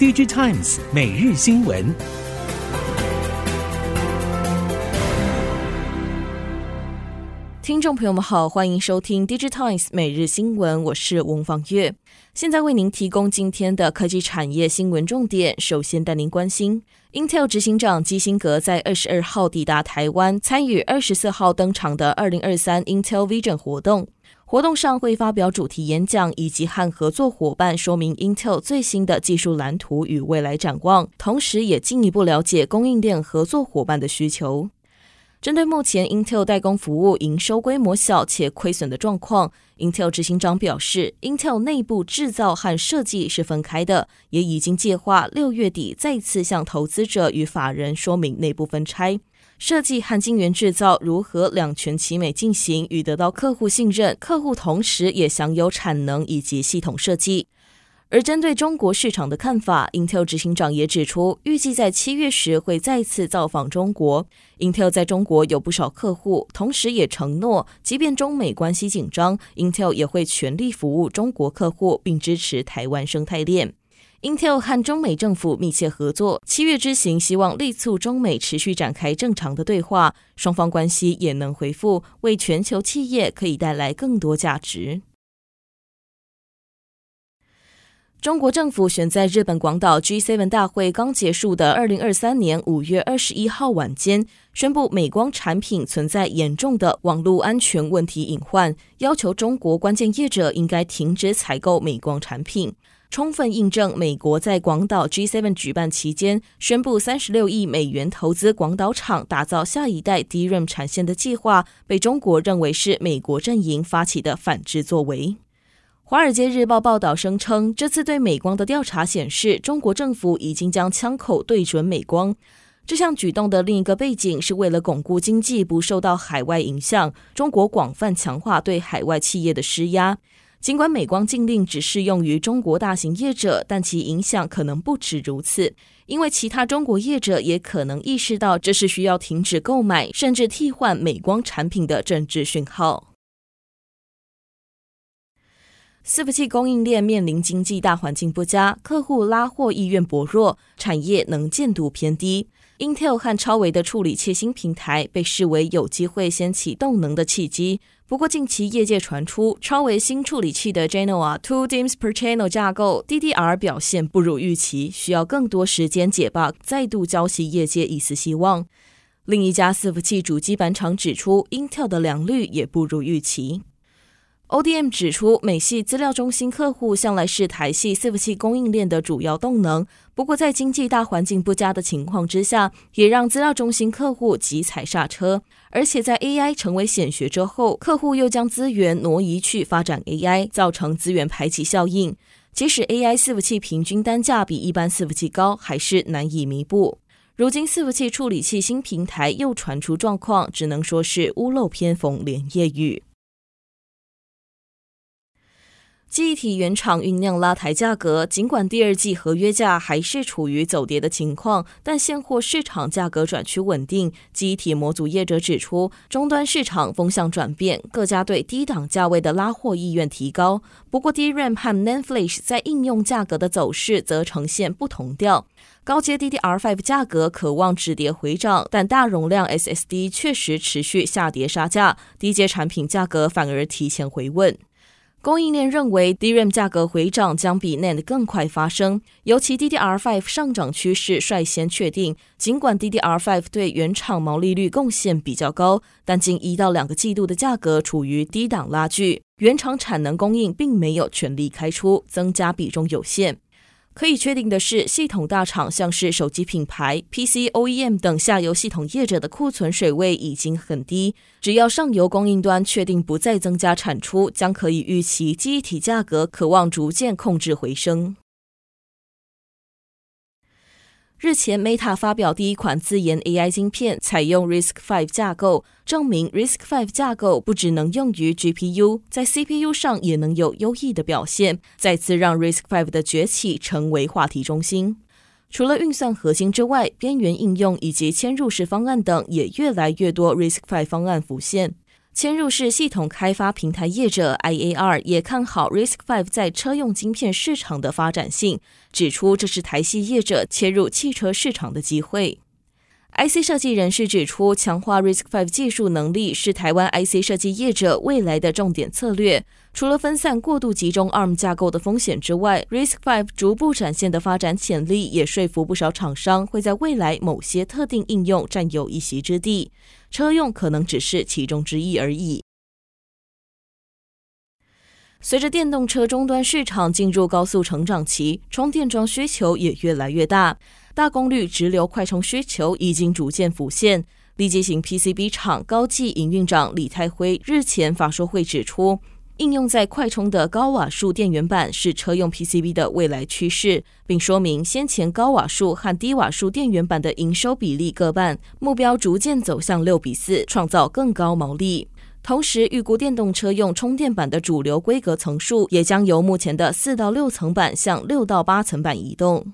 DigiTimes 每日新闻。听众朋友们好，欢迎收听 DigiTimes 每日新闻，我是翁方月，现在为您提供今天的科技产业新闻重点。首先带您关心，Intel 执行长基辛格在二十二号抵达台湾，参与二十四号登场的二零二三 Intel Vision 活动。活动上会发表主题演讲，以及和合作伙伴说明 Intel 最新的技术蓝图与未来展望，同时也进一步了解供应链合作伙伴的需求。针对目前 Intel 代工服务营收规模小且亏损的状况，Intel 执行长表示，Intel 内部制造和设计是分开的，也已经计划六月底再次向投资者与法人说明内部分拆、设计和晶圆制造如何两全其美进行，与得到客户信任，客户同时也享有产能以及系统设计。而针对中国市场的看法，Intel 执行长也指出，预计在七月时会再次造访中国。Intel 在中国有不少客户，同时也承诺，即便中美关系紧张，Intel 也会全力服务中国客户，并支持台湾生态链。Intel 和中美政府密切合作，七月之行希望力促中美持续展开正常的对话，双方关系也能恢复，为全球企业可以带来更多价值。中国政府选在日本广岛 G7 大会刚结束的二零二三年五月二十一号晚间，宣布美光产品存在严重的网络安全问题隐患，要求中国关键业者应该停止采购美光产品，充分印证美国在广岛 G7 举办期间宣布三十六亿美元投资广岛厂打造下一代 DRAM 产线的计划，被中国认为是美国阵营发起的反制作为。《华尔街日报》报道声称，这次对美光的调查显示，中国政府已经将枪口对准美光。这项举动的另一个背景是为了巩固经济不受到海外影响，中国广泛强化对海外企业的施压。尽管美光禁令只适用于中国大型业者，但其影响可能不止如此，因为其他中国业者也可能意识到这是需要停止购买甚至替换美光产品的政治讯号。伺服器供应链面临经济大环境不佳，客户拉货意愿薄弱，产业能见度偏低。Intel 和超微的处理器新平台被视为有机会掀起动能的契机。不过，近期业界传出，超微新处理器的 Genoa Two DIMMs per Channel 架构 DDR 表现不如预期，需要更多时间解 bug，再度浇熄业界一丝希望。另一家伺服器主机板厂指出，Intel 的良率也不如预期。ODM 指出，美系资料中心客户向来是台系伺服器供应链的主要动能。不过，在经济大环境不佳的情况之下，也让资料中心客户急踩刹车。而且，在 AI 成为显学之后，客户又将资源挪移去发展 AI，造成资源排挤效应。即使 AI 伺服器平均单价比一般伺服器高，还是难以弥补。如今，伺服器处理器新平台又传出状况，只能说是屋漏偏逢连夜雨。记忆体原厂酝酿拉抬价格，尽管第二季合约价还是处于走跌的情况，但现货市场价格转趋稳定。记忆体模组业者指出，终端市场风向转变，各家对低档价位的拉货意愿提高。不过，DRAM 和 NAND Flash 在应用价格的走势则呈现不同调。高阶 DDR5 价格可望止跌回涨，但大容量 SSD 确实持续下跌杀价，低阶产品价格反而提前回稳。供应链认为，DRAM 价格回涨将比 NAND 更快发生，尤其 DDR5 上涨趋势率先确定。尽管 DDR5 对原厂毛利率贡献比较高，但近一到两个季度的价格处于低档拉锯，原厂产能供应并没有全力开出，增加比重有限。可以确定的是，系统大厂像是手机品牌、PC OEM 等下游系统业者的库存水位已经很低。只要上游供应端确定不再增加产出，将可以预期机体价格可望逐渐控制回升。日前，Meta 发表第一款自研 AI 晶片，采用 RISC-V 架构，证明 RISC-V 架构不只能用于 GPU，在 CPU 上也能有优异的表现，再次让 RISC-V 的崛起成为话题中心。除了运算核心之外，边缘应用以及嵌入式方案等也越来越多 RISC-V 方案浮现。嵌入式系统开发平台业者 IAR 也看好 RISC-V 在车用晶片市场的发展性，指出这是台系业者切入汽车市场的机会。IC 设计人士指出，强化 RISC-V 技术能力是台湾 IC 设计业者未来的重点策略。除了分散过度集中 ARM 架构的风险之外，RISC-V 逐步展现的发展潜力，也说服不少厂商会在未来某些特定应用占有一席之地。车用可能只是其中之一而已。随着电动车终端市场进入高速成长期，充电桩需求也越来越大。大功率直流快充需求已经逐渐浮现。立积型 PCB 厂高技营运长李泰辉日前法说会指出，应用在快充的高瓦数电源板是车用 PCB 的未来趋势，并说明先前高瓦数和低瓦数电源板的营收比例各半，目标逐渐走向六比四，创造更高毛利。同时，预估电动车用充电板的主流规格层数也将由目前的四到六层板向六到八层板移动。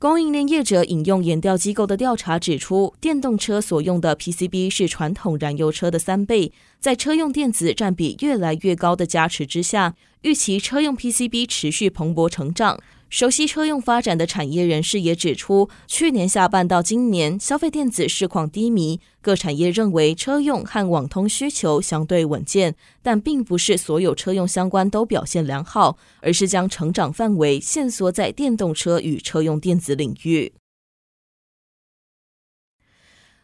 供应链业者引用研调机构的调查指出，电动车所用的 PCB 是传统燃油车的三倍，在车用电子占比越来越高的加持之下，预期车用 PCB 持续蓬勃成长。熟悉车用发展的产业人士也指出，去年下半到今年，消费电子市况低迷，各产业认为车用和网通需求相对稳健，但并不是所有车用相关都表现良好，而是将成长范围限缩在电动车与车用电子领域。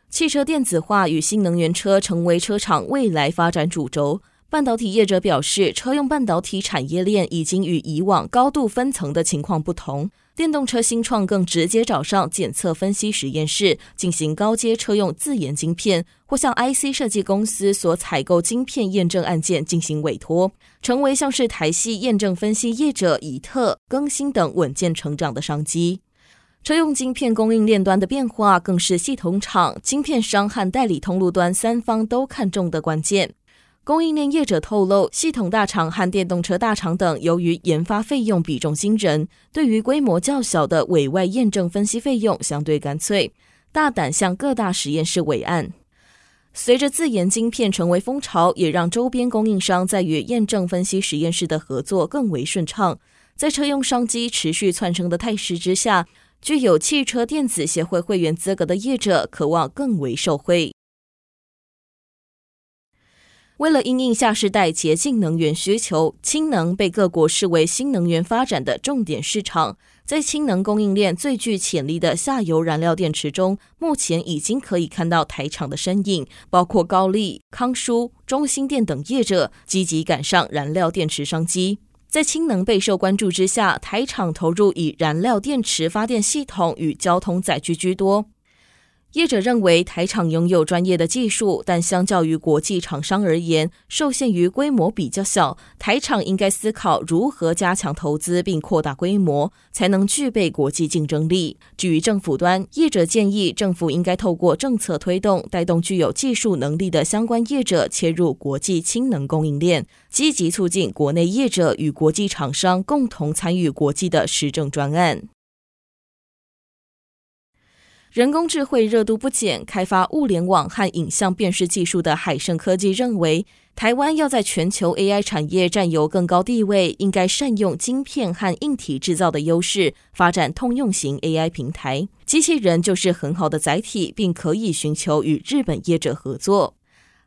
汽车电子化与新能源车成为车厂未来发展主轴。半导体业者表示，车用半导体产业链已经与以往高度分层的情况不同。电动车新创更直接找上检测分析实验室进行高阶车用自研晶片，或向 IC 设计公司所采购晶片验证案件进行委托，成为像是台系验证分析业者以特、更新等稳健成长的商机。车用晶片供应链端的变化，更是系统厂、晶片商和代理通路端三方都看重的关键。供应链业者透露，系统大厂和电动车大厂等，由于研发费用比重惊人，对于规模较小的委外验证分析费用相对干脆，大胆向各大实验室委案。随着自研晶片成为风潮，也让周边供应商在与验证分析实验室的合作更为顺畅。在车用商机持续窜升的态势之下，具有汽车电子协会会员资格的业者，渴望更为受惠。为了应应下世代洁净能源需求，氢能被各国视为新能源发展的重点市场。在氢能供应链最具潜力的下游燃料电池中，目前已经可以看到台厂的身影，包括高力、康舒、中兴电等业者积极赶上燃料电池商机。在氢能备受关注之下，台厂投入以燃料电池发电系统与交通载具居多。业者认为台厂拥有专业的技术，但相较于国际厂商而言，受限于规模比较小，台厂应该思考如何加强投资并扩大规模，才能具备国际竞争力。至于政府端，业者建议政府应该透过政策推动，带动具有技术能力的相关业者切入国际氢能供应链，积极促进国内业者与国际厂商共同参与国际的实证专案。人工智慧热度不减，开发物联网和影像辨识技术的海盛科技认为，台湾要在全球 AI 产业占有更高地位，应该善用晶片和硬体制造的优势，发展通用型 AI 平台。机器人就是很好的载体，并可以寻求与日本业者合作。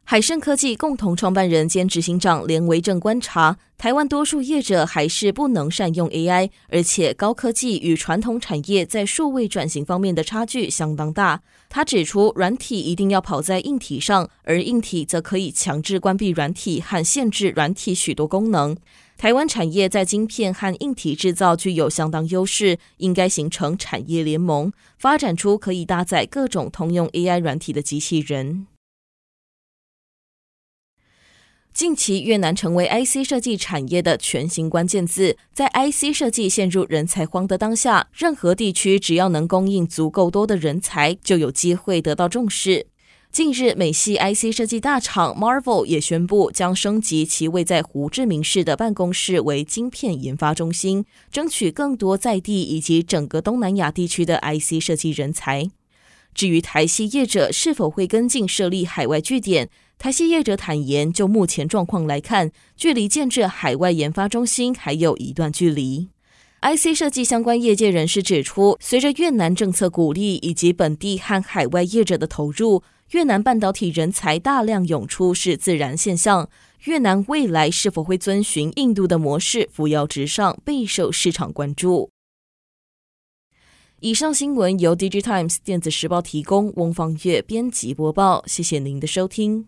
海盛科技共同创办人兼执行长连维正观察，台湾多数业者还是不能善用 AI，而且高科技与传统产业在数位转型方面的差距相当大。他指出，软体一定要跑在硬体上，而硬体则可以强制关闭软体和限制软体许多功能。台湾产业在晶片和硬体制造具有相当优势，应该形成产业联盟，发展出可以搭载各种通用 AI 软体的机器人。近期，越南成为 IC 设计产业的全新关键字。在 IC 设计陷入人才荒的当下，任何地区只要能供应足够多的人才，就有机会得到重视。近日，美系 IC 设计大厂 Marvel 也宣布将升级其位在胡志明市的办公室为晶片研发中心，争取更多在地以及整个东南亚地区的 IC 设计人才。至于台系业者是否会跟进设立海外据点？台系业者坦言，就目前状况来看，距离建置海外研发中心还有一段距离。IC 设计相关业界人士指出，随着越南政策鼓励以及本地和海外业者的投入，越南半导体人才大量涌出是自然现象。越南未来是否会遵循印度的模式，扶摇直上，备受市场关注。以上新闻由 DigiTimes 电子时报提供，翁方月编辑播报，谢谢您的收听。